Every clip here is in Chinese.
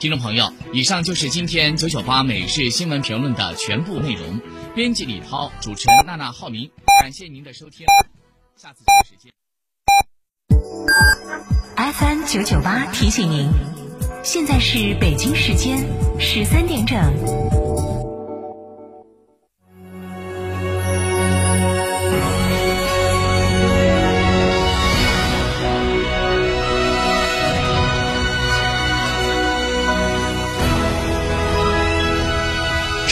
听众朋友，以上就是今天九九八美式新闻评论的全部内容。编辑李涛，主持人娜娜、浩明，感谢您的收听，下次同一时间。FM 九九八提醒您，现在是北京时间十三点整。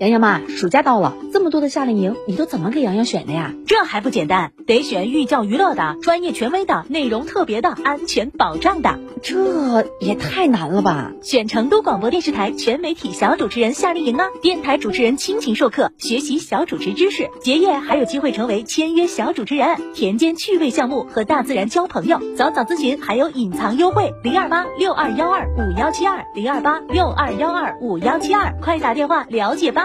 洋洋妈，暑假到了，这么多的夏令营，你都怎么给洋洋选的呀？这还不简单，得选寓教于乐的、专业权威的、内容特别的、安全保障的。这也太难了吧！选成都广播电视台全媒体小主持人夏令营啊，电台主持人亲情授课，学习小主持知识，结业还有机会成为签约小主持人，田间趣味项目和大自然交朋友。早早咨询还有隐藏优惠，零二八六二幺二五幺七二零二八六二幺二五幺七二，快打电话了解吧。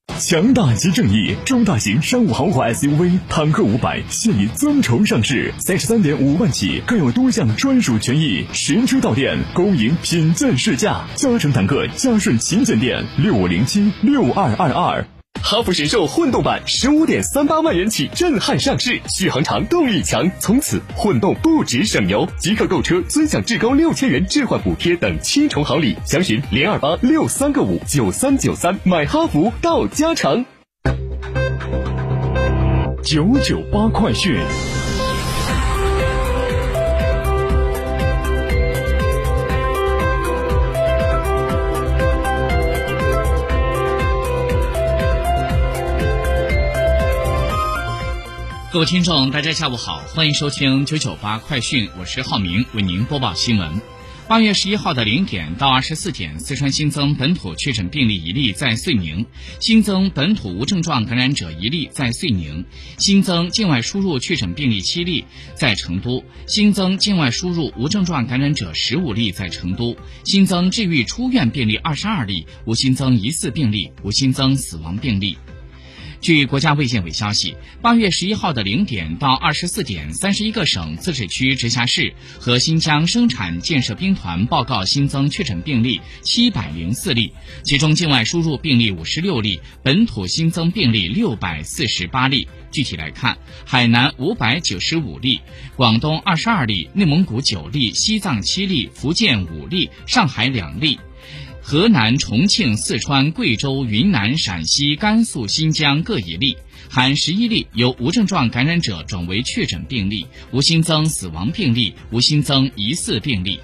强大即正义，中大型商务豪华 SUV 坦克五百现已增筹上市，三十三点五万起，更有多项专属权益，实车到店，恭迎品鉴试驾，嘉诚坦克嘉顺旗舰店六五零七六二二二。哈弗神兽混动版十五点三八万元起震撼上市，续航长，动力强，从此混动不止省油。即刻购车尊享至高六千元置换补贴等七重好礼，详询零二八六三个五九三九三，买哈弗到家常。九九八快讯。各位听众，大家下午好，欢迎收听九九八快讯，我是浩明，为您播报新闻。八月十一号的零点到二十四点，四川新增本土确诊病例一例在遂宁，新增本土无症状感染者一例在遂宁，新增境外输入确诊病例七例在成都，新增境外输入无症状感染者十五例在成都，新增治愈出院病例二十二例，无新增疑似病例，无新增死亡病例。据国家卫健委消息，八月十一号的零点到二十四点，三十一个省、自治区、直辖市和新疆生产建设兵团报告新增确诊病例七百零四例，其中境外输入病例五十六例，本土新增病例六百四十八例。具体来看，海南五百九十五例，广东二十二例，内蒙古九例，西藏七例，福建五例，上海两例。河南、重庆、四川、贵州、云南、陕西、甘肃、新疆各一例，含十一例由无症状感染者转为确诊病例，无新增死亡病例，无新增疑似病例。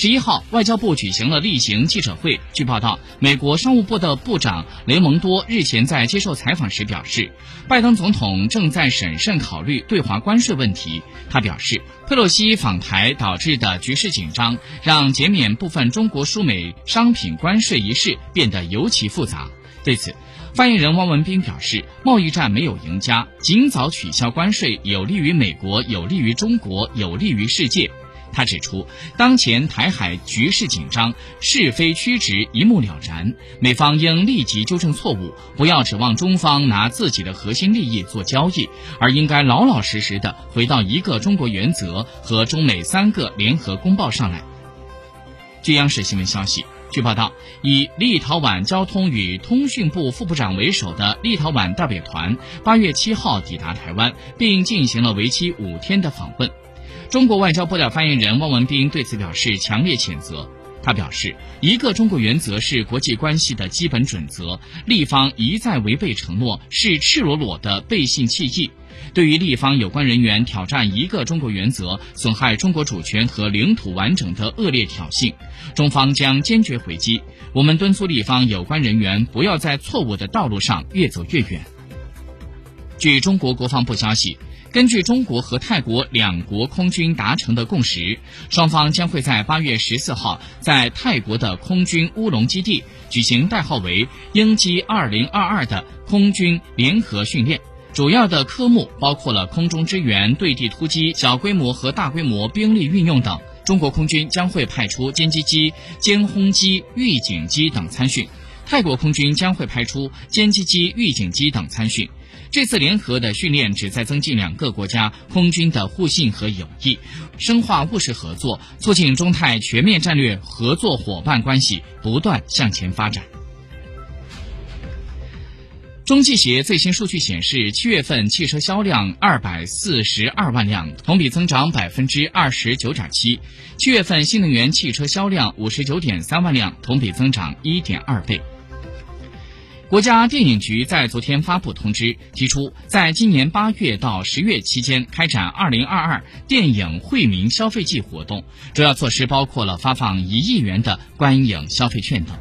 十一号，外交部举行了例行记者会。据报道，美国商务部的部长雷蒙多日前在接受采访时表示，拜登总统正在审慎考虑对华关税问题。他表示，佩洛西访台导致的局势紧张，让减免部分中国输美商品关税一事变得尤其复杂。对此，发言人汪文斌表示，贸易战没有赢家，尽早取消关税有利于美国，有利于中国，有利于世界。他指出，当前台海局势紧张，是非曲直一目了然，美方应立即纠正错误，不要指望中方拿自己的核心利益做交易，而应该老老实实的回到一个中国原则和中美三个联合公报上来。据央视新闻消息，据报道，以立陶宛交通与通讯部副部长为首的立陶宛代表团八月七号抵达台湾，并进行了为期五天的访问。中国外交部的发言人汪文斌对此表示强烈谴责。他表示，一个中国原则是国际关系的基本准则，立方一再违背承诺，是赤裸裸的背信弃义。对于立方有关人员挑战一个中国原则、损害中国主权和领土完整的恶劣挑衅，中方将坚决回击。我们敦促立方有关人员不要在错误的道路上越走越远。据中国国防部消息，根据中国和泰国两国空军达成的共识，双方将会在八月十四号在泰国的空军乌龙基地举行代号为“鹰击二零二二”的空军联合训练。主要的科目包括了空中支援、对地突击、小规模和大规模兵力运用等。中国空军将会派出歼击机、歼轰机、预警机等参训，泰国空军将会派出歼击机、预警机等参训。这次联合的训练旨在增进两个国家空军的互信和友谊，深化务实合作，促进中泰全面战略合作伙伴关系不断向前发展。中汽协最新数据显示，七月份汽车销量二百四十二万辆，同比增长百分之二十九点七；七月份新能源汽车销量五十九点三万辆，同比增长一点二倍。国家电影局在昨天发布通知，提出在今年八月到十月期间开展二零二二电影惠民消费季活动，主要措施包括了发放一亿元的观影消费券等。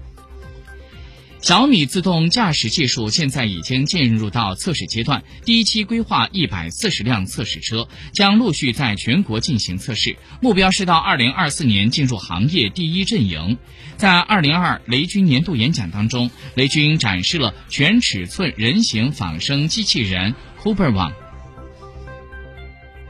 小米自动驾驶技术现在已经进入到测试阶段，第一期规划一百四十辆测试车将陆续在全国进行测试，目标是到二零二四年进入行业第一阵营。在二零二雷军年度演讲当中，雷军展示了全尺寸人形仿生机器人 Cooper One。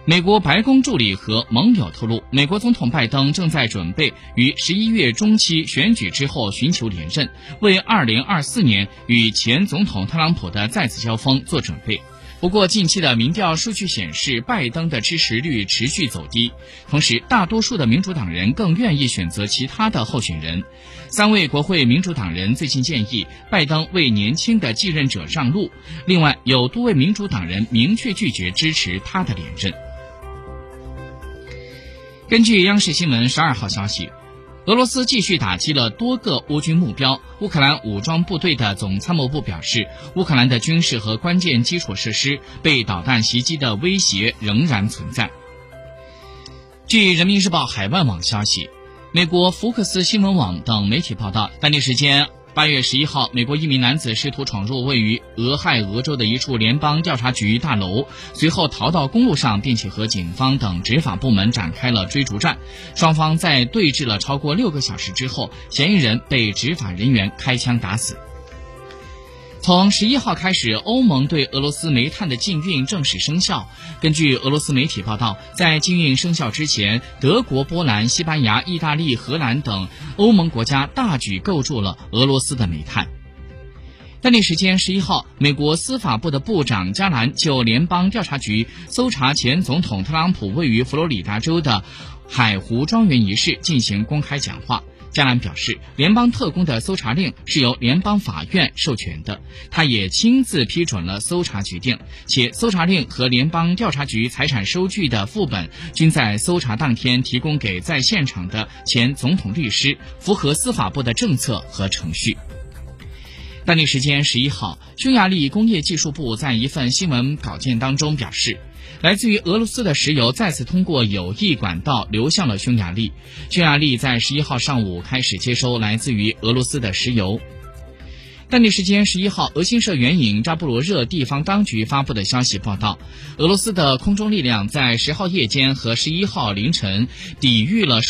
美国白宫助理和盟友透露，美国总统拜登正在准备于十一月中期选举之后寻求连任，为二零二四年与前总统特朗普的再次交锋做准备。不过，近期的民调数据显示，拜登的支持率持续走低，同时大多数的民主党人更愿意选择其他的候选人。三位国会民主党人最近建议拜登为年轻的继任者让路，另外有多位民主党人明确拒绝支持他的连任。根据央视新闻十二号消息，俄罗斯继续打击了多个乌军目标。乌克兰武装部队的总参谋部表示，乌克兰的军事和关键基础设施被导弹袭击的威胁仍然存在。据人民日报海外网消息，美国福克斯新闻网等媒体报道，当地时间。八月十一号，美国一名男子试图闯入位于俄亥俄州的一处联邦调查局大楼，随后逃到公路上，并且和警方等执法部门展开了追逐战。双方在对峙了超过六个小时之后，嫌疑人被执法人员开枪打死。从十一号开始，欧盟对俄罗斯煤炭的禁运正式生效。根据俄罗斯媒体报道，在禁运生效之前，德国、波兰、西班牙、意大利、荷兰等欧盟国家大举购入了俄罗斯的煤炭。当地时间十一号，美国司法部的部长加兰就联邦调查局搜查前总统特朗普位于佛罗里达州的海湖庄园一事进行公开讲话。加兰表示，联邦特工的搜查令是由联邦法院授权的，他也亲自批准了搜查决定，且搜查令和联邦调查局财产收据的副本均在搜查当天提供给在现场的前总统律师，符合司法部的政策和程序。当地时间十一号，匈牙利工业技术部在一份新闻稿件当中表示。来自于俄罗斯的石油再次通过有益管道流向了匈牙利。匈牙利在十一号上午开始接收来自于俄罗斯的石油。当地时间十一号，俄新社援引扎布罗热地方当局发布的消息报道，俄罗斯的空中力量在十号夜间和十一号凌晨抵御了。